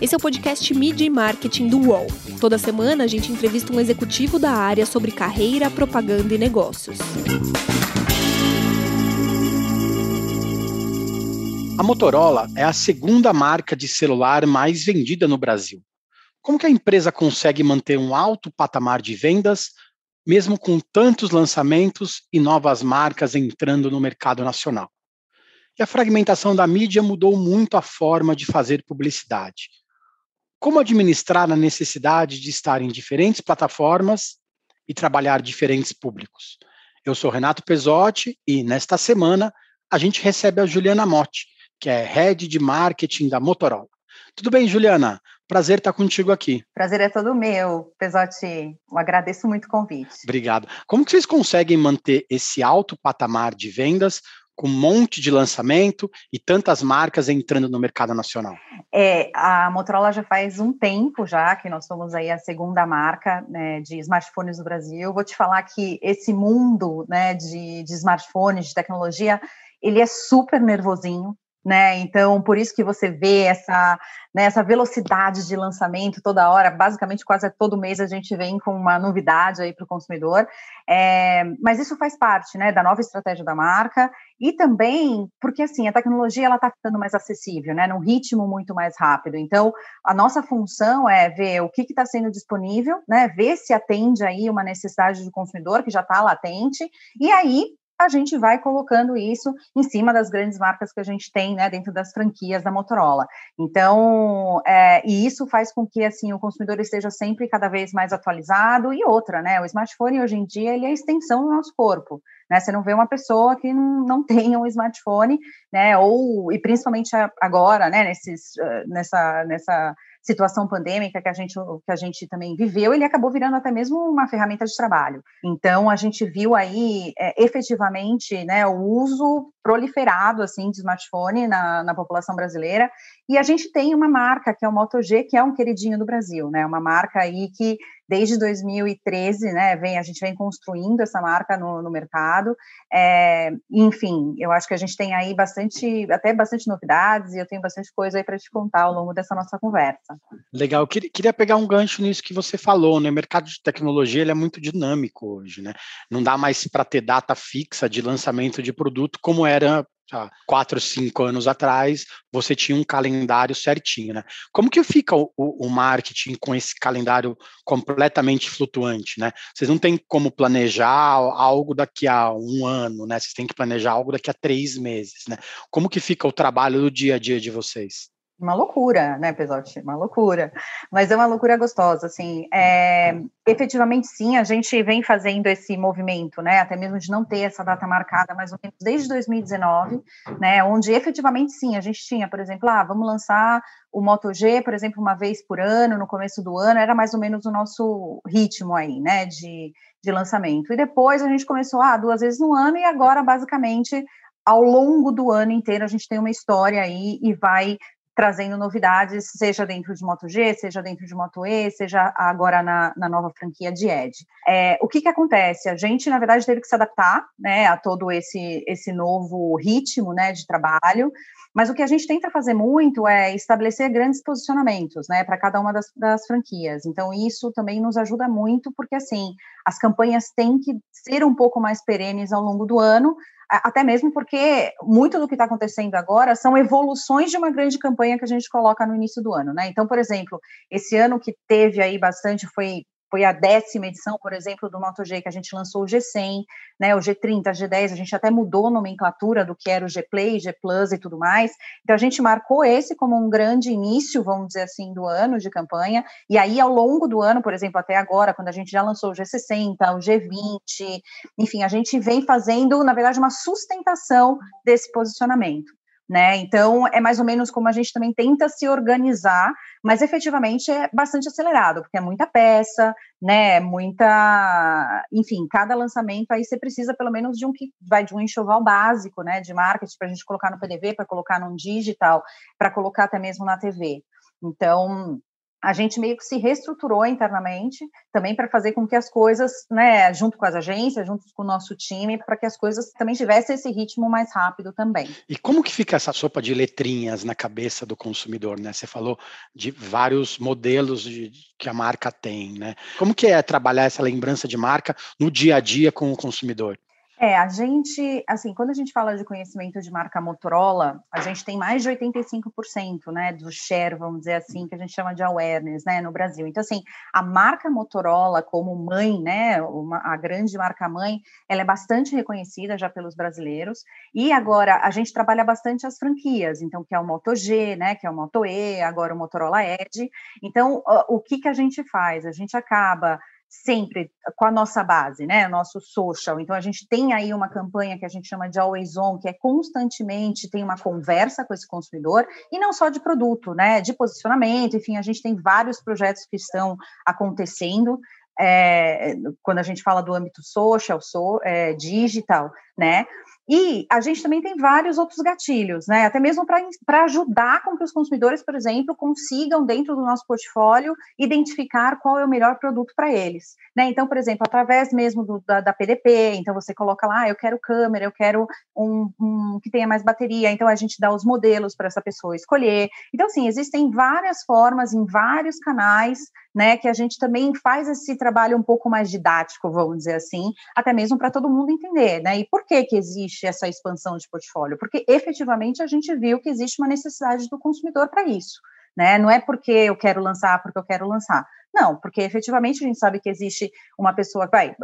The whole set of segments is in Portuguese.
Esse é o podcast Media e Marketing do UOL. Toda semana a gente entrevista um executivo da área sobre carreira, propaganda e negócios. A Motorola é a segunda marca de celular mais vendida no Brasil. Como que a empresa consegue manter um alto patamar de vendas, mesmo com tantos lançamentos e novas marcas entrando no mercado nacional? E a fragmentação da mídia mudou muito a forma de fazer publicidade. Como administrar a necessidade de estar em diferentes plataformas e trabalhar diferentes públicos? Eu sou Renato Pesotti e, nesta semana, a gente recebe a Juliana Motti, que é Head de Marketing da Motorola. Tudo bem, Juliana? Prazer estar contigo aqui. Prazer é todo meu, Pesotti. Eu agradeço muito o convite. Obrigado. Como que vocês conseguem manter esse alto patamar de vendas com um monte de lançamento e tantas marcas entrando no mercado nacional? É, a Motorola já faz um tempo já que nós somos aí a segunda marca né, de smartphones no Brasil. Vou te falar que esse mundo né, de, de smartphones, de tecnologia, ele é super nervosinho, né? Então, por isso que você vê essa, né, essa velocidade de lançamento toda hora, basicamente quase todo mês a gente vem com uma novidade aí para o consumidor. É, mas isso faz parte, né, da nova estratégia da marca e também porque assim a tecnologia ela está ficando mais acessível, né, num ritmo muito mais rápido. Então, a nossa função é ver o que está sendo disponível, né, ver se atende aí uma necessidade do consumidor que já está latente e aí a gente vai colocando isso em cima das grandes marcas que a gente tem, né, dentro das franquias da Motorola. Então, é, e isso faz com que, assim, o consumidor esteja sempre cada vez mais atualizado. E outra, né, o smartphone hoje em dia, ele é a extensão do nosso corpo. Né, você não vê uma pessoa que não, não tenha um smartphone, né, ou, e principalmente agora, né, nesses, nessa, nessa situação pandêmica que a gente que a gente também viveu, ele acabou virando até mesmo uma ferramenta de trabalho. Então a gente viu aí é, efetivamente, né, o uso proliferado assim de smartphone na, na população brasileira. E a gente tem uma marca que é o Moto G, que é um queridinho do Brasil, né? Uma marca aí que desde 2013, né, vem, a gente vem construindo essa marca no, no mercado. É, enfim, eu acho que a gente tem aí bastante, até bastante novidades e eu tenho bastante coisa aí para te contar ao longo dessa nossa conversa. Legal, eu queria pegar um gancho nisso que você falou, né? O mercado de tecnologia ele é muito dinâmico hoje, né? Não dá mais para ter data fixa de lançamento de produto como era há quatro, cinco anos atrás, você tinha um calendário certinho, né? Como que fica o, o, marketing com esse calendário completamente flutuante, né? Vocês não têm como planejar algo daqui a um ano, né? Vocês têm que planejar algo daqui a três meses, né? Como que fica o trabalho do dia a dia de vocês? Uma loucura, né, Pesotti? Uma loucura. Mas é uma loucura gostosa, assim. É, efetivamente, sim, a gente vem fazendo esse movimento, né, até mesmo de não ter essa data marcada mais ou menos desde 2019, né, onde efetivamente, sim, a gente tinha, por exemplo, ah, vamos lançar o Moto G, por exemplo, uma vez por ano, no começo do ano, era mais ou menos o nosso ritmo aí, né, de, de lançamento. E depois a gente começou, ah, duas vezes no ano, e agora, basicamente, ao longo do ano inteiro a gente tem uma história aí e vai trazendo novidades, seja dentro de Moto G, seja dentro de Moto E, seja agora na, na nova franquia de Edge. É, o que, que acontece? A gente, na verdade, teve que se adaptar né, a todo esse, esse novo ritmo né, de trabalho, mas o que a gente tenta fazer muito é estabelecer grandes posicionamentos né, para cada uma das, das franquias. Então, isso também nos ajuda muito, porque assim, as campanhas têm que ser um pouco mais perenes ao longo do ano, até mesmo porque muito do que está acontecendo agora são evoluções de uma grande campanha que a gente coloca no início do ano, né? Então, por exemplo, esse ano que teve aí bastante foi foi a décima edição, por exemplo, do MotoG, que a gente lançou o G100, né, o G30, G10, a gente até mudou a nomenclatura do que era o G Play, G Plus e tudo mais. Então a gente marcou esse como um grande início, vamos dizer assim, do ano de campanha. E aí ao longo do ano, por exemplo, até agora, quando a gente já lançou o G60, o G20, enfim, a gente vem fazendo, na verdade, uma sustentação desse posicionamento né? Então é mais ou menos como a gente também tenta se organizar, mas efetivamente é bastante acelerado, porque é muita peça, né? Muita, enfim, cada lançamento aí você precisa pelo menos de um que vai de um enxoval básico, né? De marketing para a gente colocar no PDV, para colocar no digital, para colocar até mesmo na TV. Então a gente meio que se reestruturou internamente também para fazer com que as coisas, né, junto com as agências, junto com o nosso time, para que as coisas também tivessem esse ritmo mais rápido também. E como que fica essa sopa de letrinhas na cabeça do consumidor, né? Você falou de vários modelos de, que a marca tem, né? Como que é trabalhar essa lembrança de marca no dia a dia com o consumidor? É, a gente, assim, quando a gente fala de conhecimento de marca Motorola, a gente tem mais de 85%, né, do share, vamos dizer assim, que a gente chama de awareness, né, no Brasil. Então, assim, a marca Motorola como mãe, né, uma, a grande marca mãe, ela é bastante reconhecida já pelos brasileiros. E agora a gente trabalha bastante as franquias, então que é o Moto G, né, que é o Moto E, agora o Motorola Edge. Então, o que que a gente faz? A gente acaba sempre com a nossa base, né, nosso social. Então a gente tem aí uma campanha que a gente chama de always on, que é constantemente tem uma conversa com esse consumidor e não só de produto, né, de posicionamento. Enfim, a gente tem vários projetos que estão acontecendo. É, quando a gente fala do âmbito social, so, é, digital, né? E a gente também tem vários outros gatilhos, né? Até mesmo para ajudar com que os consumidores, por exemplo, consigam, dentro do nosso portfólio, identificar qual é o melhor produto para eles. Né? Então, por exemplo, através mesmo do, da, da, PDP, então você coloca lá, ah, eu quero câmera, eu quero um, um que tenha mais bateria, então a gente dá os modelos para essa pessoa escolher. Então, assim, existem várias formas em vários canais né, que a gente também faz esse trabalho um pouco mais didático, vamos dizer assim, até mesmo para todo mundo entender, né? E por que que existe essa expansão de portfólio? Porque efetivamente a gente viu que existe uma necessidade do consumidor para isso. Né? Não é porque eu quero lançar, porque eu quero lançar. Não, porque efetivamente a gente sabe que existe uma pessoa vai,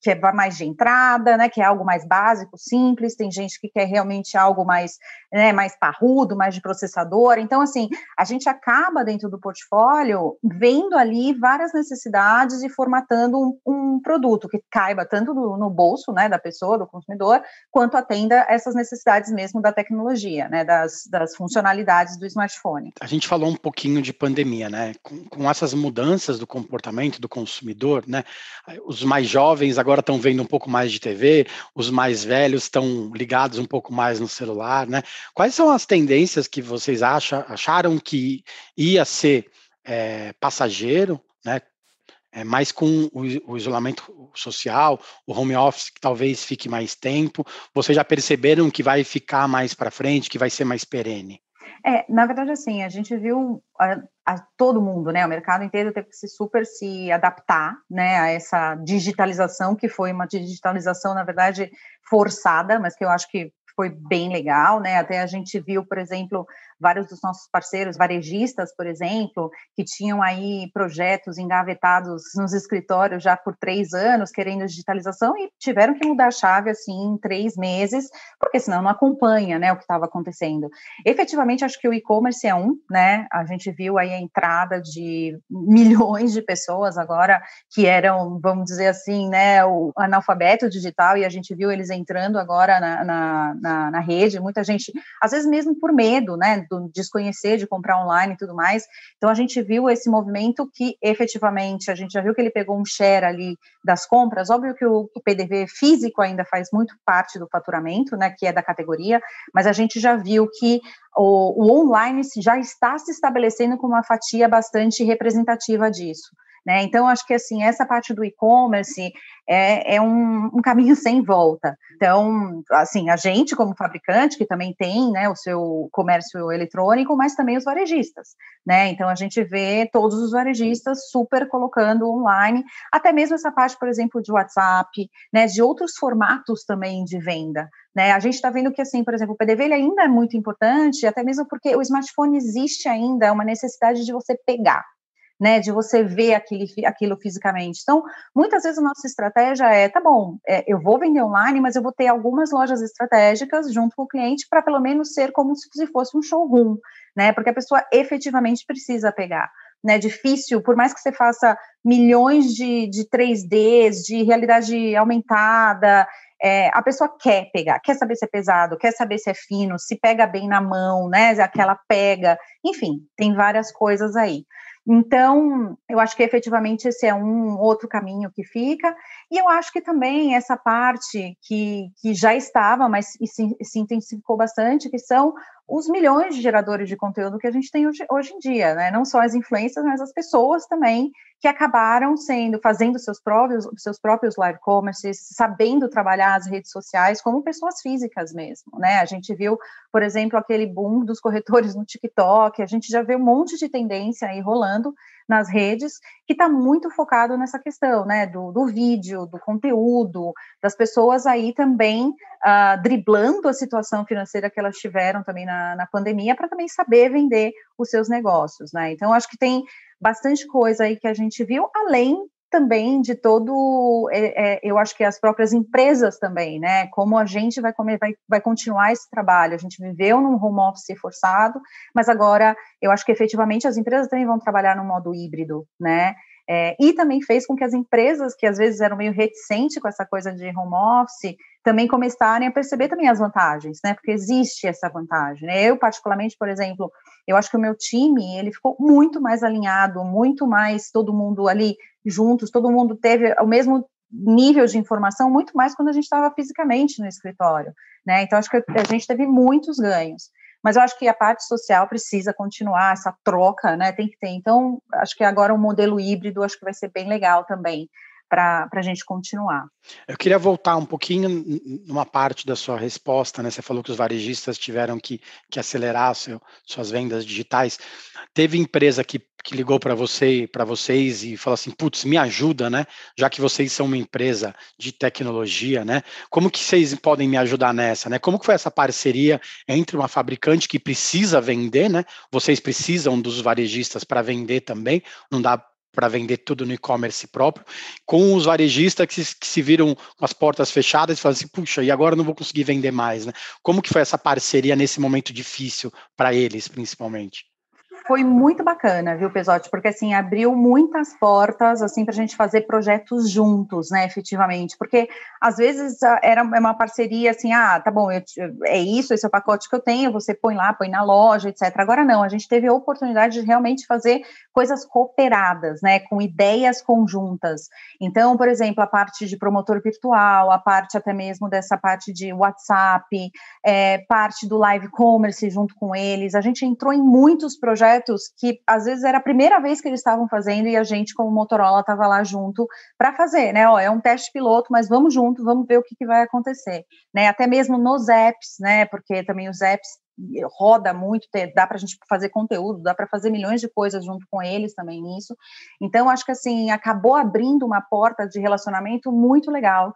que é mais de entrada, né, que é algo mais básico, simples, tem gente que quer realmente algo mais, né, mais parrudo, mais de processador. Então, assim, a gente acaba dentro do portfólio vendo ali várias necessidades e formatando um, um produto que caiba tanto no, no, bolso, né, da pessoa, do consumidor, quanto atenda essas necessidades mesmo da tecnologia, né, das, das funcionalidades do smartphone. A gente falou um pouquinho de pandemia, né, com, com essas mudanças mudanças do comportamento do consumidor, né? Os mais jovens agora estão vendo um pouco mais de TV, os mais velhos estão ligados um pouco mais no celular, né? Quais são as tendências que vocês acharam que ia ser é, passageiro, né? É, mais com o, o, isolamento social, o home office que talvez fique mais tempo, vocês já perceberam que vai ficar mais para frente, que vai ser mais perene? É, na verdade, assim, a gente viu a, todo mundo, né? O mercado inteiro teve que se super se adaptar, né, a essa digitalização que foi uma digitalização, na verdade, forçada, mas que eu acho que foi bem legal, né? Até a gente viu, por exemplo, vários dos nossos parceiros, varejistas, por exemplo, que tinham aí projetos engavetados nos escritórios já por três anos, querendo digitalização, e tiveram que mudar a chave, assim, em três meses, porque senão não acompanha, né, o que estava acontecendo. Efetivamente, acho que o e-commerce é um, né, a gente viu aí a entrada de milhões de pessoas agora que eram, vamos dizer assim, né, o analfabeto digital, e a gente viu eles entrando agora na, na, na, na rede, muita gente, às vezes mesmo por medo, né, do desconhecer, de comprar online e tudo mais. Então a gente viu esse movimento que efetivamente a gente já viu que ele pegou um share ali das compras. Óbvio que o, o PDV físico ainda faz muito parte do faturamento, né, que é da categoria, mas a gente já viu que o, o online já está se estabelecendo como uma fatia bastante representativa disso. Né? Então, acho que assim, essa parte do e-commerce é, é um, um, caminho sem volta. Então, assim, a gente, como fabricante, que também tem né, o seu comércio eletrônico, mas também os varejistas. Né? Então, a gente vê todos os varejistas super colocando online, até mesmo essa parte, por exemplo, de WhatsApp, né, de outros formatos também de venda. Né? A gente está vendo que, assim, por exemplo, o PDV ainda é muito importante, até mesmo porque o smartphone existe ainda, é uma necessidade de você pegar né, de você ver aquilo, aquilo fisicamente. Então, muitas vezes a nossa estratégia é, tá bom, é, eu vou vender online, mas eu vou ter algumas lojas estratégicas junto com o cliente para pelo menos ser como se fosse um showroom, né, porque a pessoa efetivamente precisa pegar. Né, difícil, por mais que você faça milhões de, de 3Ds, de realidade aumentada, é, a pessoa quer pegar, quer saber se é pesado, quer saber se é fino, se pega bem na mão, né, aquela pega, enfim, tem várias coisas aí. Então, eu acho que efetivamente esse é um outro caminho que fica, e eu acho que também essa parte que, que já estava, mas se, se intensificou bastante, que são os milhões de geradores de conteúdo que a gente tem hoje, hoje em dia, né? Não só as influências, mas as pessoas também que acabaram sendo, fazendo seus próprios, seus próprios live commerces, sabendo trabalhar as redes sociais como pessoas físicas mesmo, né? A gente viu, por exemplo, aquele boom dos corretores no TikTok, a gente já vê um monte de tendência aí rolando nas redes, que está muito focado nessa questão, né, do, do, vídeo, do conteúdo, das pessoas aí também uh, driblando a situação financeira que elas tiveram também na, na pandemia, para também saber vender os seus negócios, né, então acho que tem bastante coisa aí que a gente viu, além também de todo, é, é, eu acho que as próprias empresas também, né? Como a gente vai, comer, vai, vai continuar esse trabalho. A gente viveu num home office forçado, mas agora eu acho que efetivamente as empresas também vão trabalhar no modo híbrido, né? É, e também fez com que as empresas que às vezes eram meio reticentes com essa coisa de home office também começarem a perceber também as vantagens, né? Porque existe essa vantagem. Né? Eu particularmente, por exemplo, eu acho que o meu time ele ficou muito mais alinhado, muito mais todo mundo ali juntos, todo mundo teve o mesmo nível de informação, muito mais quando a gente estava fisicamente no escritório, né? Então acho que a gente teve muitos ganhos. Mas eu acho que a parte social precisa continuar, essa troca, né? Tem que ter. Então, acho que agora um modelo híbrido acho que vai ser bem legal também para a gente continuar. Eu queria voltar um pouquinho numa parte da sua resposta, né? Você falou que os varejistas tiveram que, que acelerar seu, suas vendas digitais. Teve empresa que, que ligou para você, para vocês e falou assim, putz, me ajuda, né? Já que vocês são uma empresa de tecnologia, né? Como que vocês podem me ajudar nessa, né? Como que foi essa parceria entre uma fabricante que precisa vender, né? Vocês precisam dos varejistas para vender também, não dá para vender tudo no e-commerce próprio, com os varejistas que, que, se viram com as portas fechadas e falam assim, puxa, e agora não vou conseguir vender mais, né? Como que foi essa parceria nesse momento difícil para eles, principalmente? Foi muito bacana, viu, Pesote? Porque assim abriu muitas portas assim para a gente fazer projetos juntos, né, efetivamente. Porque às vezes era uma parceria assim, ah, tá bom, eu, é isso, esse é o pacote que eu tenho, você põe lá, põe na loja, etc. Agora não, a gente teve a oportunidade de realmente fazer coisas cooperadas, né, com ideias conjuntas. Então, por exemplo, a parte de promotor virtual, a parte até mesmo dessa parte de WhatsApp, é, parte do live commerce junto com eles. A gente entrou em muitos projetos projetos que às vezes era a primeira vez que eles estavam fazendo e a gente, como Motorola, estava lá junto para fazer, né? Ó, é um teste piloto, mas vamos junto, vamos ver o que, que vai acontecer, né? Até mesmo nos apps, né? Porque também os apps roda muito, dá para a gente fazer conteúdo, dá para fazer milhões de coisas junto com eles também nisso. Então, acho que assim, acabou abrindo uma porta de relacionamento muito legal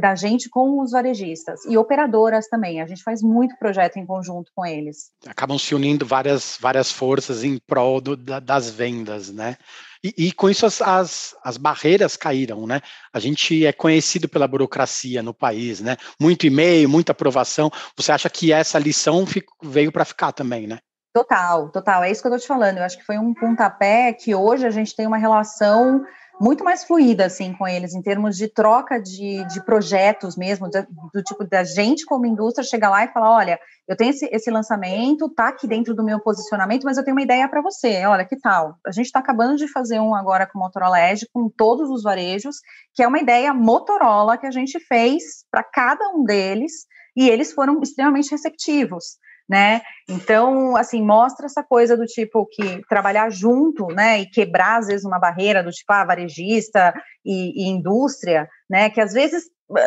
da gente com os varejistas e operadoras também. A gente faz muito projeto em conjunto com eles. Acabam se unindo várias, várias forças em prol do, da, das vendas, né? E, e, com isso as, as, as, barreiras caíram, né? A gente é conhecido pela burocracia no país, né? Muito e-mail, muita aprovação. Você acha que essa lição fico, veio para ficar também, né? Total, total. É isso que eu estou te falando. Eu acho que foi um pontapé que hoje a gente tem uma relação muito mais fluida, assim, com eles, em termos de troca de, de projetos mesmo, do, do tipo da gente como indústria chegar lá e falar, olha, eu tenho esse, esse lançamento, tá aqui dentro do meu posicionamento, mas eu tenho uma ideia para você, olha, que tal? A gente está acabando de fazer um agora com Motorola Edge, com todos os varejos, que é uma ideia Motorola que a gente fez para cada um deles, e eles foram extremamente receptivos né? Então, assim, mostra essa coisa do tipo que trabalhar junto, né, e quebrar às vezes uma barreira do tipo, ah, varejista e, e indústria, né, que às vezes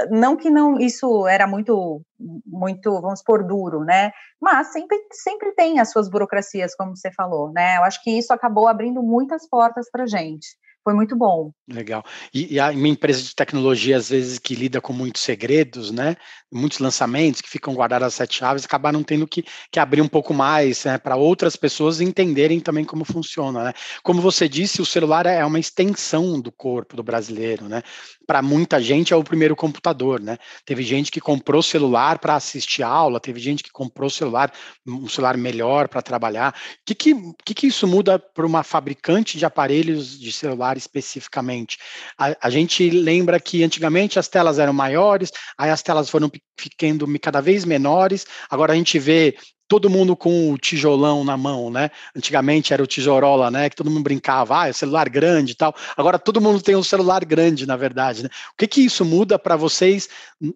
não que não isso era muito muito vamos por duro né? Mas sempre sempre tem as suas burocracias como você falou né? Eu acho que isso acabou abrindo muitas portas para gente foi muito bom. Legal. E, e a minha empresa de tecnologia, às vezes, que lida com muitos segredos, né? Muitos lançamentos que ficam guardados às sete chaves, acabaram tendo que, que abrir um pouco mais né, para outras pessoas entenderem também como funciona. Né? Como você disse, o celular é uma extensão do corpo do brasileiro, né? Para muita gente é o primeiro computador, né? Teve gente que comprou celular para assistir aula, teve gente que comprou celular, um celular melhor para trabalhar. O que, que, que, que isso muda para uma fabricante de aparelhos de celular especificamente. A, a, gente lembra que antigamente as telas eram maiores, aí as telas foram ficando cada vez menores, agora a gente vê todo mundo com o tijolão na mão, né? Antigamente era o tijorola, né? Que todo mundo brincava, ah, é celular grande e tal. Agora todo mundo tem um celular grande, na verdade. Né? O que que isso muda para vocês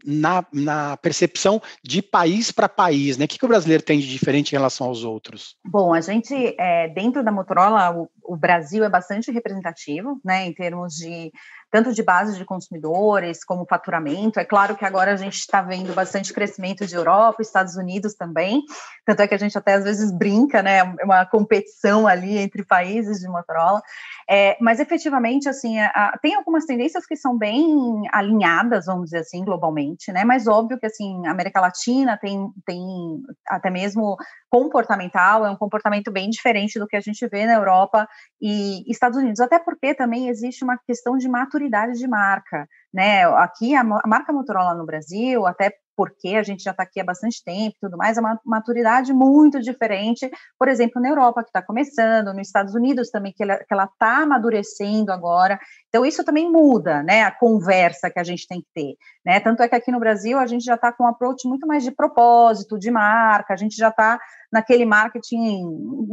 na, na percepção de país para país, né? O que, que o brasileiro tem de diferente em relação aos outros? Bom, a gente, é, dentro da Motorola, o, o Brasil é bastante representativo, né? Em termos de tanto de base de consumidores como faturamento. É claro que agora a gente está vendo bastante crescimento de Europa, Estados Unidos também, tanto é que a gente até às vezes brinca, né, é uma competição ali entre países de Motorola, é, mas efetivamente, assim, a, a, tem algumas tendências que são bem alinhadas, vamos dizer assim, globalmente, né, mas óbvio que, assim, América Latina tem, tem até mesmo comportamental, é um comportamento bem diferente do que a gente vê na Europa e Estados Unidos, até porque também existe uma questão de maturidade de marca, né? Aqui a, a marca Motorola no Brasil, até porque a gente já está aqui há bastante tempo e tudo mais, é uma maturidade muito diferente, por exemplo, na Europa, que está começando, nos Estados Unidos também, que ela está amadurecendo agora. Então, isso também muda, né, a conversa que a gente tem que ter, né? Tanto é que aqui no Brasil a gente já está com um approach muito mais de propósito, de marca, a gente já está naquele marketing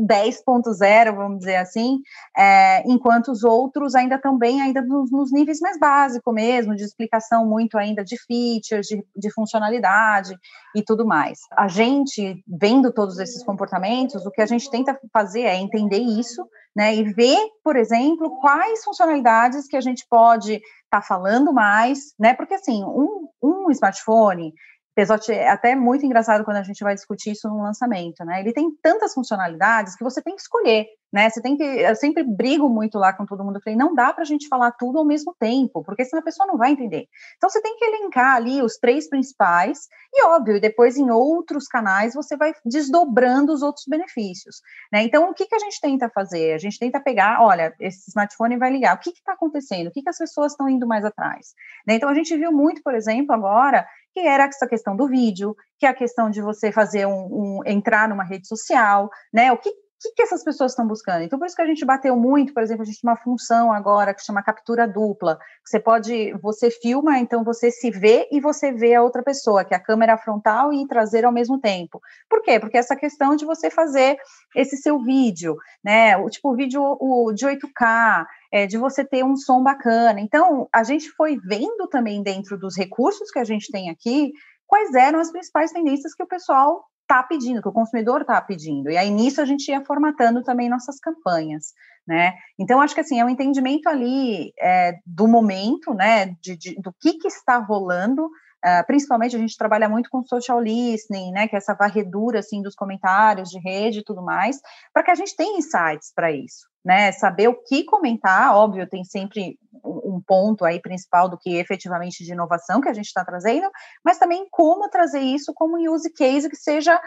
10.0, vamos dizer assim, é, enquanto os outros ainda estão bem ainda nos, nos, níveis mais básicos mesmo, de explicação muito ainda de features, de, de funcionalidade e tudo mais. A gente, vendo todos esses comportamentos, o que a gente tenta fazer é entender isso, né, e ver, por exemplo, quais funcionalidades que a gente pode estar tá falando mais, né, porque assim, um, um smartphone, Pesote é até muito engraçado quando a gente vai discutir isso no lançamento, né? Ele tem tantas funcionalidades que você tem que escolher, né? Você tem que, eu sempre brigo muito lá com todo mundo, eu falei, não dá para a gente falar tudo ao mesmo tempo, porque senão a pessoa não vai entender. Então você tem que elencar ali os três principais e óbvio, depois em outros canais você vai desdobrando os outros benefícios, né? Então o que que a gente tenta fazer? A gente tenta pegar, olha, esse smartphone vai ligar, o que que está acontecendo? O que que as pessoas estão indo mais atrás? Né? Então a gente viu muito, por exemplo, agora que era essa questão do vídeo, que é a questão de você fazer um, um entrar numa rede social, né? O que que, que essas pessoas estão buscando? Então, por isso que a gente bateu muito, por exemplo, a gente tem uma função agora que chama captura dupla. Você pode, você filma, então você se vê e você vê a outra pessoa, que é a câmera frontal e traseira ao mesmo tempo. Por quê? Porque essa questão de você fazer esse seu vídeo, né? O tipo vídeo o, de 8K, é, de você ter um som bacana. Então, a gente foi vendo também dentro dos recursos que a gente tem aqui quais eram as principais tendências que o pessoal está pedindo, que o consumidor está pedindo. E aí nisso a gente ia formatando também nossas campanhas, né? Então acho que assim é um entendimento ali é, do momento, né? De, de, do que, que está rolando Uh, principalmente a gente trabalha muito com social listening, né, que é essa varredura assim dos comentários de rede e tudo mais, para que a gente tenha insights para isso, né, saber o que comentar, óbvio, tem sempre um ponto aí principal do que efetivamente de inovação que a gente está trazendo, mas também como trazer isso como use case que seja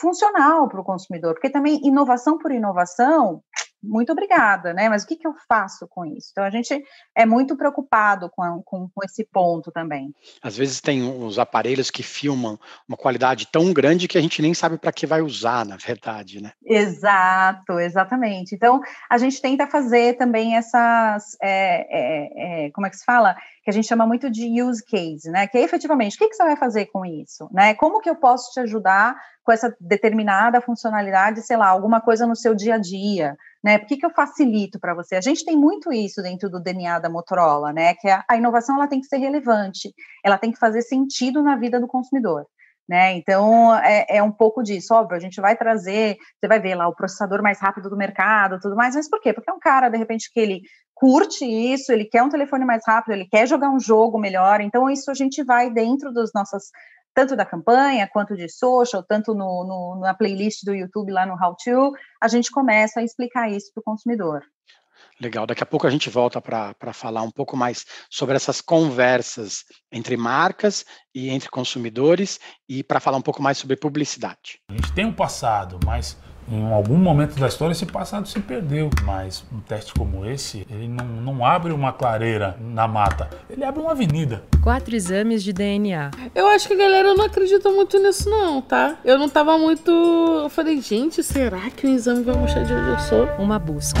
funcional para o consumidor, porque também inovação por inovação muito obrigada, né? Mas o que, que eu faço com isso? Então a gente é muito preocupado com, com, com, esse ponto também. Às vezes tem uns aparelhos que filmam uma qualidade tão grande que a gente nem sabe para que vai usar, na verdade, né? Exato, exatamente. Então a gente tenta fazer também essas, é, é, é, como é que se fala? Que a gente chama muito de use case, né? Que é efetivamente o que, que você vai fazer com isso, né? Como que eu posso te ajudar com essa determinada funcionalidade, sei lá, alguma coisa no seu dia a dia, né? Por que, que eu facilito para você? A gente tem muito isso dentro do DNA da Motorola, né? Que a, a inovação ela tem que ser relevante, ela tem que fazer sentido na vida do consumidor. Né? Então é, é, um pouco disso, óbvio, a gente vai trazer, você vai ver lá o processador mais rápido do mercado, tudo mais, mas por quê? Porque é um cara, de repente, que ele curte isso, ele quer um telefone mais rápido, ele quer jogar um jogo melhor, então isso a gente vai dentro das nossas tanto da campanha quanto de social, tanto no, no, na playlist do YouTube lá no How To, a gente começa a explicar isso para o consumidor. Legal, daqui a pouco a gente volta para falar um pouco mais sobre essas conversas entre marcas e entre consumidores e para falar um pouco mais sobre publicidade. A gente tem um passado, mas em algum momento da história esse passado se perdeu, mas um teste como esse, ele não, não abre uma clareira na mata, ele abre uma avenida. Quatro exames de DNA. Eu acho que a galera não acredita muito nisso não, tá? Eu não tava muito... Eu falei, gente, será que o exame vai mostrar de onde eu sou? Uma busca.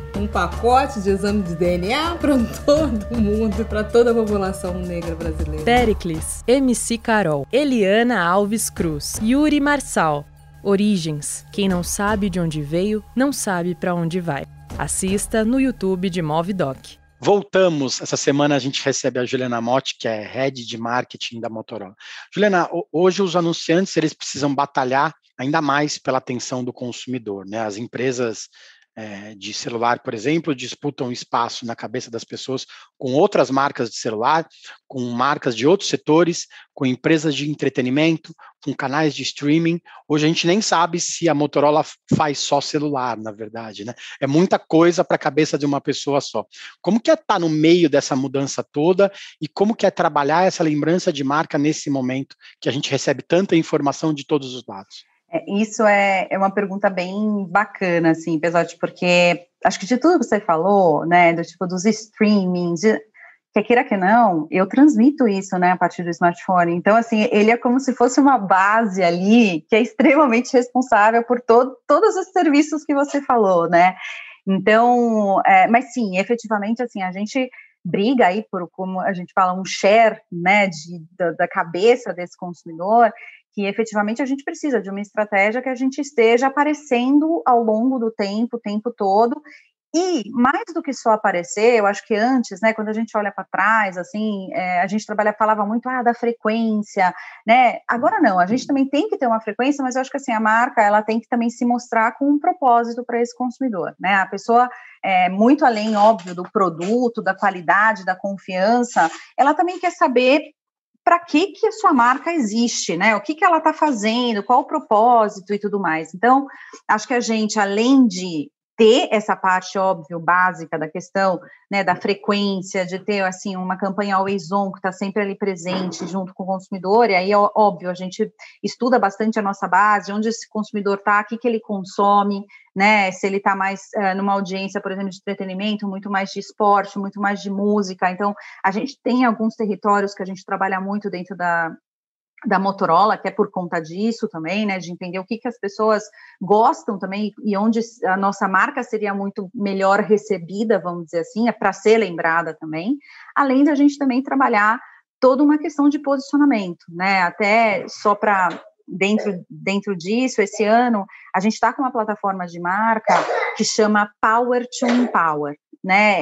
um pacote de exame de DNA para todo mundo, para toda a população negra brasileira. Pericles, MC Carol, Eliana Alves Cruz, Yuri Marçal. Origens. Quem não sabe de onde veio, não sabe para onde vai. Assista no YouTube de Movidoc. Voltamos. Essa semana a gente recebe a Juliana Motti, que é head de marketing da Motorola. Juliana, hoje os anunciantes eles precisam batalhar ainda mais pela atenção do consumidor, né? As empresas é, de celular, por exemplo, disputam espaço na cabeça das pessoas com outras marcas de celular, com marcas de outros setores, com empresas de entretenimento, com canais de streaming. Hoje a gente nem sabe se a Motorola faz só celular, na verdade, né? É muita coisa para a cabeça de uma pessoa só. Como que é estar tá no meio dessa mudança toda e como que é trabalhar essa lembrança de marca nesse momento que a gente recebe tanta informação de todos os lados? É, isso é, é uma pergunta bem bacana, assim, Pesote, porque acho que de tudo que você falou, né, do tipo dos streamings, de, que queira que não, eu transmito isso, né, a partir do smartphone. Então, assim, ele é como se fosse uma base ali que é extremamente responsável por todo, todos os serviços que você falou, né. Então, é, mas sim, efetivamente, assim, a gente briga aí por, como a gente fala, um share, né, de, da, da cabeça desse consumidor, que efetivamente a gente precisa de uma estratégia que a gente esteja aparecendo ao longo do tempo, o tempo todo, e mais do que só aparecer, eu acho que antes, né, quando a gente olha para trás, assim, é, a gente trabalha, falava muito ah, da frequência, né? Agora não, a gente também tem que ter uma frequência, mas eu acho que assim a marca ela tem que também se mostrar com um propósito para esse consumidor, né? A pessoa é, muito além, óbvio, do produto, da qualidade, da confiança, ela também quer saber para que, que a sua marca existe, né? O que, que ela está fazendo, qual o propósito e tudo mais. Então, acho que a gente, além de ter essa parte, óbvio, básica da questão, né, da frequência, de ter, assim, uma campanha always on, que está sempre ali presente junto com o consumidor, e aí, óbvio, a gente estuda bastante a nossa base, onde esse consumidor está, o que, que ele consome, né, se ele está mais uh, numa audiência, por exemplo, de entretenimento, muito mais de esporte, muito mais de música, então, a gente tem alguns territórios que a gente trabalha muito dentro da, da Motorola, que é por conta disso também, né, de entender o que, que as pessoas gostam também e onde a nossa marca seria muito melhor recebida, vamos dizer assim, é para ser lembrada também, além da gente também trabalhar toda uma questão de posicionamento, né, até só para dentro, dentro disso, esse ano, a gente está com uma plataforma de marca que chama Power to Empower, né?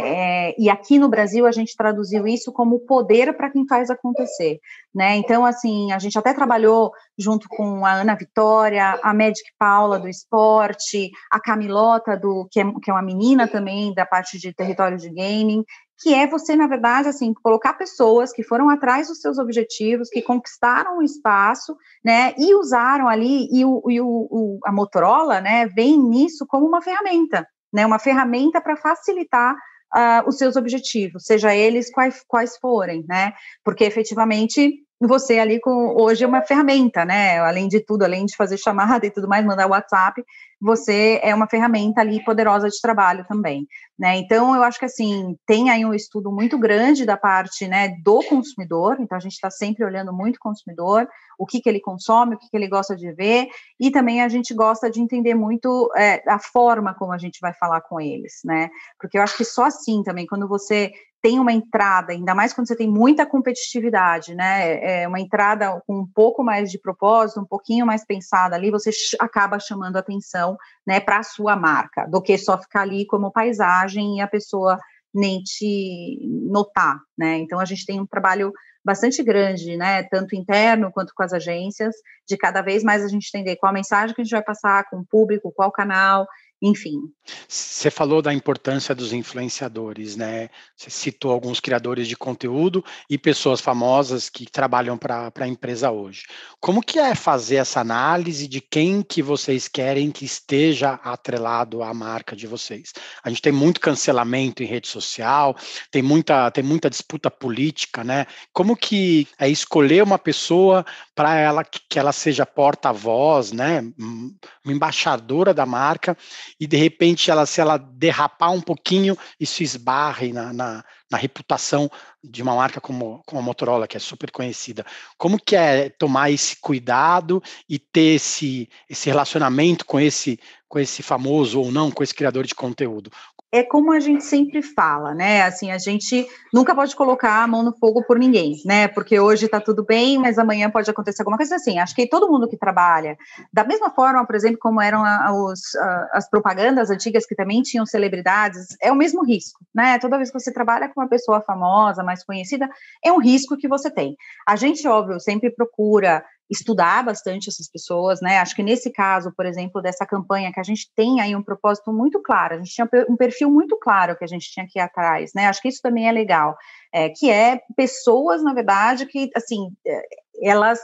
É, e aqui no Brasil a gente traduziu isso como poder para quem faz acontecer, né? Então, assim, a gente até trabalhou junto com a Ana Vitória, a Magic Paula do esporte, a Camilota, do, que, é, que é uma menina também da parte de território de gaming, que é você, na verdade, assim, colocar pessoas que foram atrás dos seus objetivos, que conquistaram o espaço, né, e usaram ali, e, o, e o, o, a Motorola, né, vem nisso como uma ferramenta, né, uma ferramenta para facilitar uh, os seus objetivos, seja eles quais, quais forem, né, porque efetivamente você ali com hoje é uma ferramenta, né? Além de tudo, além de fazer chamada e tudo mais, mandar WhatsApp, você é uma ferramenta ali poderosa de trabalho também, né? Então, eu acho que assim, tem aí um estudo muito grande da parte, né, do consumidor, então a gente está sempre olhando muito o consumidor, o que que ele consome, o que que ele gosta de ver, e também a gente gosta de entender muito é, a forma como a gente vai falar com eles, né? Porque eu acho que só assim também, quando você tem uma entrada, ainda mais quando você tem muita competitividade, né? É uma entrada com um pouco mais de propósito, um pouquinho mais pensada ali, você acaba chamando atenção, né, para a sua marca, do que só ficar ali como paisagem e a pessoa nem te notar, né? Então a gente tem um trabalho bastante grande, né, tanto interno quanto com as agências, de cada vez mais a gente entender qual a mensagem que a gente vai passar com o público, qual canal, enfim. Você falou da importância dos influenciadores, né? Você citou alguns criadores de conteúdo e pessoas famosas que trabalham para a empresa hoje. Como que é fazer essa análise de quem que vocês querem que esteja atrelado à marca de vocês? A gente tem muito cancelamento em rede social, tem muita, tem muita disputa política, né? Como que é escolher uma pessoa para ela que, ela seja porta-voz, né? Uma embaixadora da marca e de repente ela, se ela derrapar um pouquinho, isso esbarre na, na, na reputação de uma marca como, como a Motorola, que é super conhecida. Como que é tomar esse cuidado e ter esse, esse relacionamento com esse, com esse famoso ou não, com esse criador de conteúdo? é como a gente sempre fala, né? Assim, a gente nunca pode colocar a mão no fogo por ninguém, né? Porque hoje tá tudo bem, mas amanhã pode acontecer alguma coisa assim. Acho que todo mundo que trabalha, da mesma forma, por exemplo, como eram os, as propagandas antigas que também tinham celebridades, é o mesmo risco, né? Toda vez que você trabalha com uma pessoa famosa, mais conhecida, é um risco que você tem. A gente, óbvio, sempre procura estudar bastante essas pessoas, né? Acho que nesse caso, por exemplo, dessa campanha que a gente tem aí um propósito muito claro, a gente tinha um perfil muito claro que a gente tinha que ir atrás, né? Acho que isso também é legal, é, que é pessoas, na verdade, que assim é, elas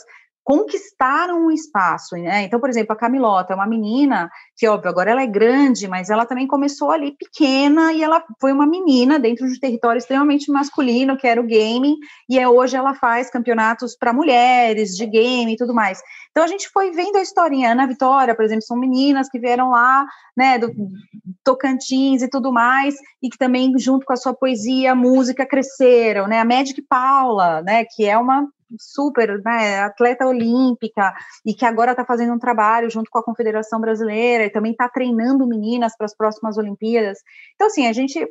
conquistaram um espaço, né? Então, por exemplo, a Camilota é uma menina que, óbvio, agora ela é grande, mas ela também começou ali pequena e ela foi uma menina dentro de um território extremamente masculino, que era o gaming, e é, hoje ela faz campeonatos para mulheres de game e tudo mais. Então, a gente foi vendo a historinha. Ana Vitória, por exemplo, são meninas que vieram lá, né, do Tocantins e tudo mais, e que também, junto com a sua poesia, música, cresceram, né? A Magic Paula, né, que é uma super né, atleta olímpica e que agora está fazendo um trabalho junto com a Confederação Brasileira e também está treinando meninas para as próximas Olimpíadas. Então, assim, a gente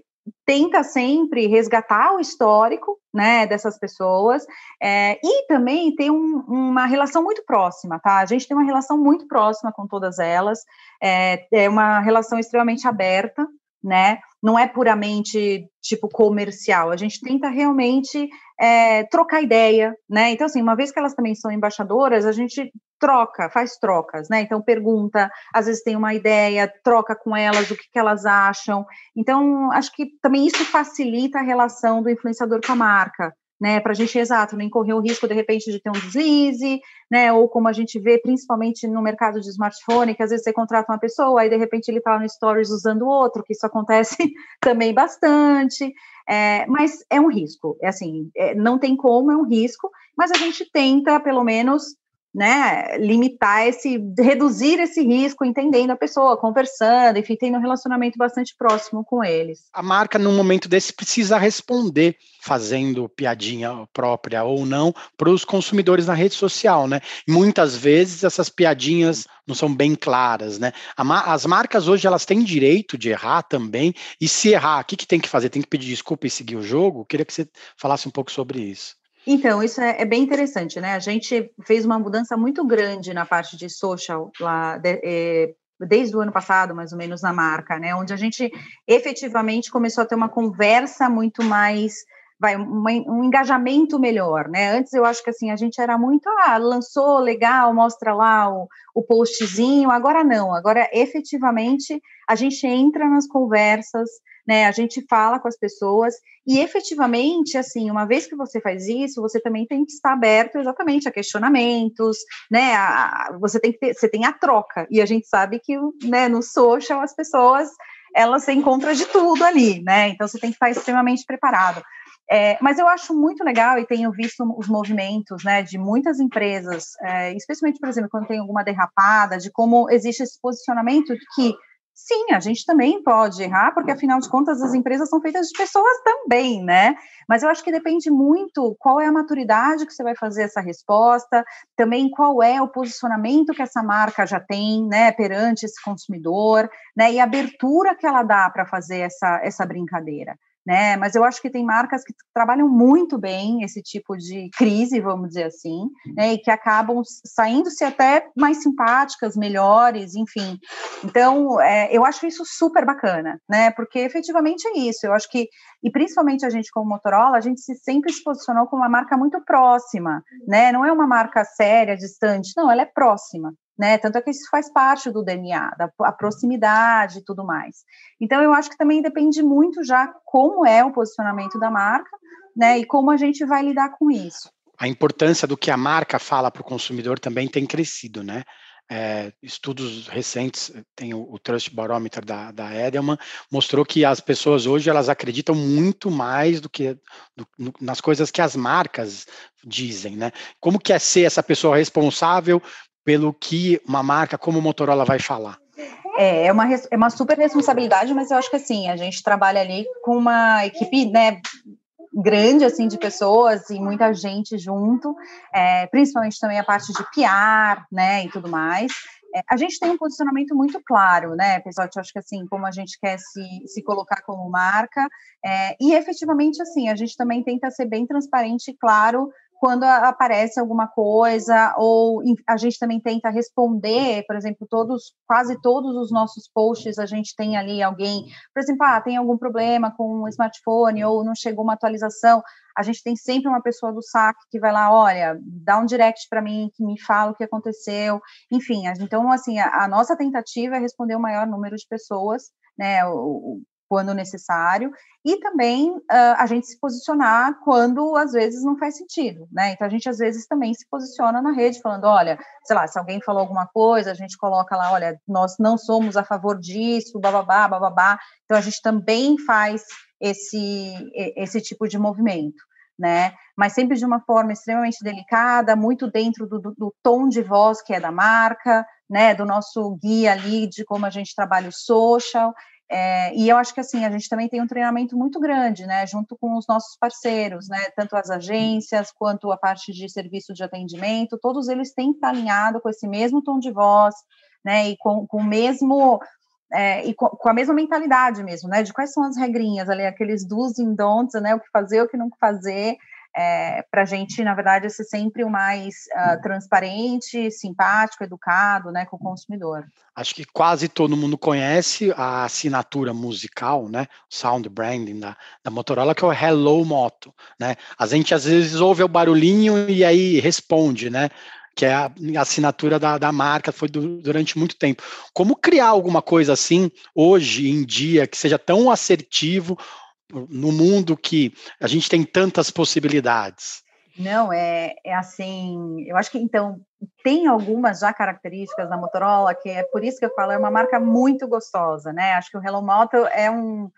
tenta sempre resgatar o histórico né, dessas pessoas é, e também ter um, uma relação muito próxima, tá? A gente tem uma relação muito próxima com todas elas, é, é uma relação extremamente aberta, né? Não é puramente tipo comercial. A gente tenta realmente é, trocar ideia, né? Então, assim, uma vez que elas também são embaixadoras, a gente troca, faz trocas, né? Então, pergunta, às vezes tem uma ideia, troca com elas o que, que elas acham. Então, acho que também isso facilita a relação do influenciador com a marca, né, para a gente, exato, nem correr o risco, de repente, de ter um deslize, né, ou como a gente vê, principalmente no mercado de smartphone, que às vezes você contrata uma pessoa, aí de repente ele está no Stories usando outro, que isso acontece também bastante, é, mas é um risco, é assim, é, não tem como, é um risco, mas a gente tenta, pelo menos, né, limitar esse, reduzir esse risco, entendendo a pessoa, conversando, enfim, tendo um relacionamento bastante próximo com eles. A marca, num momento desse, precisa responder, fazendo piadinha própria ou não, para os consumidores na rede social, né? muitas vezes essas piadinhas não são bem claras, né? As marcas hoje elas têm direito de errar também, e se errar, o que, que tem que fazer? Tem que pedir desculpa e seguir o jogo? Queria que você falasse um pouco sobre isso. Então, isso é, é, bem interessante, né? A gente fez uma mudança muito grande na parte de social lá, de, é, desde o ano passado, mais ou menos, na marca, né? Onde a gente efetivamente começou a ter uma conversa muito mais vai um, engajamento melhor, né? Antes eu acho que assim a gente era muito ah, lançou legal, mostra lá o, o postzinho. Agora não, agora efetivamente a gente entra nas conversas, né? A gente fala com as pessoas e efetivamente, assim, uma vez que você faz isso, você também tem que estar aberto exatamente a questionamentos, né? A, a, você tem que ter, você tem a troca e a gente sabe que, né? No social as pessoas elas se encontram de tudo ali, né? Então você tem que estar extremamente preparado. É, mas eu acho muito legal e tenho visto os movimentos né, de muitas empresas, é, especialmente, por exemplo, quando tem alguma derrapada, de como existe esse posicionamento de que Sim, a gente também pode errar, porque afinal de contas as empresas são feitas de pessoas também, né? Mas eu acho que depende muito qual é a maturidade que você vai fazer essa resposta, também qual é o posicionamento que essa marca já tem, né, perante esse consumidor, né, e a abertura que ela dá para fazer essa, essa brincadeira né? Mas eu acho que tem marcas que trabalham muito bem esse tipo de crise, vamos dizer assim, né? E que acabam saindo-se até mais simpáticas, melhores, enfim. Então, é, eu acho isso super bacana, né? Porque efetivamente é isso. Eu acho que, e principalmente a gente como Motorola, a gente se, sempre se posicionou como uma marca muito próxima, né? Não é uma marca séria, distante, não, ela é próxima. Né? Tanto é que isso faz parte do DNA, da a proximidade e tudo mais. Então, eu acho que também depende muito já como é o posicionamento da marca, né? E como a gente vai lidar com isso. A importância do que a marca fala para o consumidor também tem crescido, né? É, estudos recentes, tem o, o Trust Barometer da, da Edelman, mostrou que as pessoas hoje elas acreditam muito mais do que do, no, nas coisas que as marcas dizem, né? Como que é ser essa pessoa responsável pelo que uma marca como Motorola vai falar? É, é uma, é uma super responsabilidade, mas eu acho que assim, a gente trabalha ali com uma equipe, né, grande assim de pessoas e muita gente junto, é, principalmente também a parte de PR, né, e tudo mais. É, a gente tem um posicionamento muito claro, né, pessoal? Eu acho que assim, como a gente quer se, se colocar como marca, é, e efetivamente assim, a gente também tenta ser bem transparente e claro quando aparece alguma coisa, ou a gente também tenta responder, por exemplo, todos, quase todos os nossos posts, a gente tem ali alguém, por exemplo, ah, tem algum problema com o smartphone, ou não chegou uma atualização, a gente tem sempre uma pessoa do saque que vai lá, olha, dá um direct para mim, que me fala o que aconteceu, enfim, então, assim, a, a nossa tentativa é responder o maior número de pessoas, né, o, quando necessário, e também uh, a gente se posicionar quando às vezes não faz sentido, né? Então a gente às vezes também se posiciona na rede falando, olha, sei lá, se alguém falou alguma coisa, a gente coloca lá, olha, nós não somos a favor disso, bababá, bababá. Então a gente também faz esse esse tipo de movimento. Né? Mas sempre de uma forma extremamente delicada, muito dentro do, do, do tom de voz que é da marca, né? Do nosso guia ali de como a gente trabalha o social. É, e eu acho que assim a gente também tem um treinamento muito grande, né, junto com os nossos parceiros, né, tanto as agências quanto a parte de serviço de atendimento, todos eles têm que estar alinhados com esse mesmo tom de voz, né, e com, com o mesmo é, e com, com, a mesma mentalidade mesmo, né, de quais são as regrinhas ali, aqueles do's and don'ts, né, o que fazer, o que não fazer, é, para a gente, na verdade, ser sempre o mais uh, transparente, simpático, educado, né, com o consumidor. Acho que quase todo mundo conhece a assinatura musical, né, sound branding da, da Motorola, que é o Hello Moto, né. A gente às vezes ouve o barulhinho e aí responde, né, que é a assinatura da, da marca, foi do, durante muito tempo. Como criar alguma coisa assim, hoje em dia, que seja tão assertivo, no mundo que a gente tem tantas possibilidades? Não, é, é assim, eu acho que então tem algumas já características da Motorola que é por isso que eu falo, é uma marca muito gostosa, né? Acho que o Hello Moto é um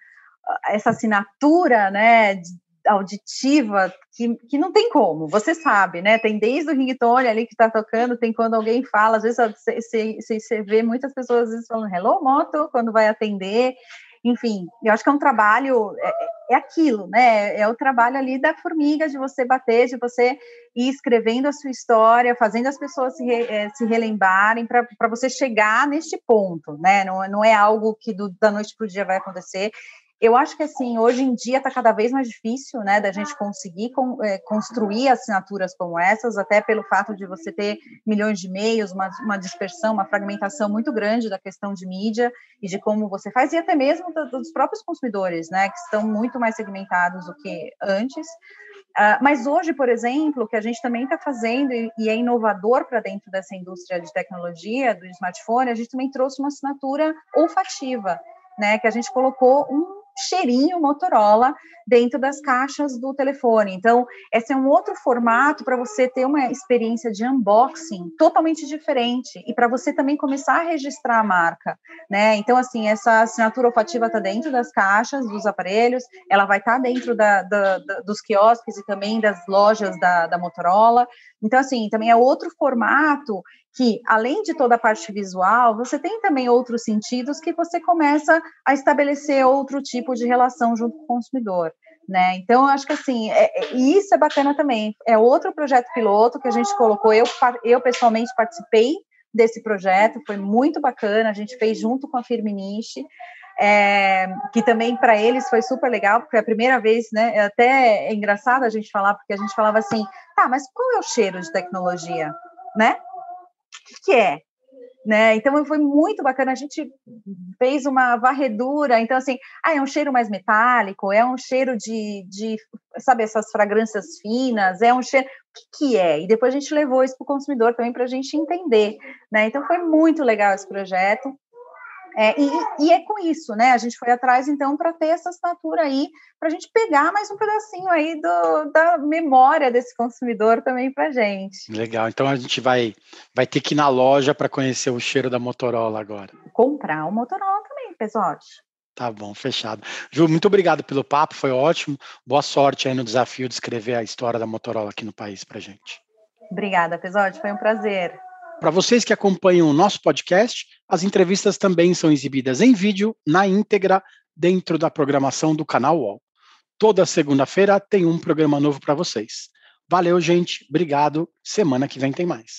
essa assinatura, né, auditiva que, que não tem como, você sabe, né? Tem desde o ringtone ali que está tocando, tem quando alguém fala, às vezes você, você, você vê muitas pessoas às vezes falando Hello Moto quando vai atender, enfim, eu acho que é um trabalho, é, é, aquilo, né? É o trabalho ali da formiga, de você bater, de você ir escrevendo a sua história, fazendo as pessoas se, re, é, se relembrarem para você chegar neste ponto, né? Não, não é algo que do, da noite para o dia vai acontecer. Eu acho que assim, hoje em dia está cada vez mais difícil, né, da gente conseguir é, construir assinaturas como essas, até pelo fato de você ter milhões de e-mails, uma, uma, dispersão, uma fragmentação muito grande da questão de mídia e de como você faz, e até mesmo do, dos próprios consumidores, né, que estão muito mais segmentados do que antes. Uh, mas hoje, por exemplo, o que a gente também está fazendo e, e, é inovador para dentro dessa indústria de tecnologia do smartphone, a gente também trouxe uma assinatura olfativa, né, que a gente colocou um cheirinho Motorola dentro das caixas do telefone. Então, esse é um outro formato para você ter uma experiência de unboxing totalmente diferente e para você também começar a registrar a marca, né? Então, assim, essa assinatura olfativa está dentro das caixas dos aparelhos, ela vai estar tá dentro da, da, da, dos quiosques e também das lojas da, da Motorola. Então, assim, também é outro formato que, além de toda a parte visual, você tem também outros sentidos que você começa a estabelecer outro tipo de relação junto com o consumidor. Né? Então, eu acho que assim, é, é, isso é bacana também. É outro projeto piloto que a gente colocou. Eu, eu pessoalmente participei desse projeto, foi muito bacana. A gente fez junto com a Firminiche, é, que também para eles foi super legal, porque a primeira vez, né? É até é engraçado a gente falar, porque a gente falava assim, tá, mas qual é o cheiro de tecnologia, né? que é? né? Então foi muito bacana. A gente fez uma varredura. Então, assim, ah, é um cheiro mais metálico, é um cheiro de, de sabe, essas fragrâncias finas, é um cheiro. O que, que é? E depois a gente levou isso para o consumidor também para a gente entender, né? Então foi muito legal esse projeto. É, e, e, é com isso, né? A gente foi atrás, então, para ter essa assinatura aí, para a gente pegar mais um pedacinho aí do, da memória desse consumidor também para gente. Legal. Então a gente vai, vai ter que ir na loja para conhecer o cheiro da Motorola agora. Comprar o Motorola também, Pesote. Tá bom, fechado. Ju, muito obrigado pelo papo, foi ótimo. Boa sorte aí no desafio de escrever a história da Motorola aqui no país para gente. Obrigada, Pesote, foi um prazer. Para vocês que acompanham o nosso podcast, as entrevistas também são exibidas em vídeo, na íntegra, dentro da programação do canal UOL. Toda segunda-feira tem um programa novo para vocês. Valeu, gente. Obrigado. Semana que vem tem mais.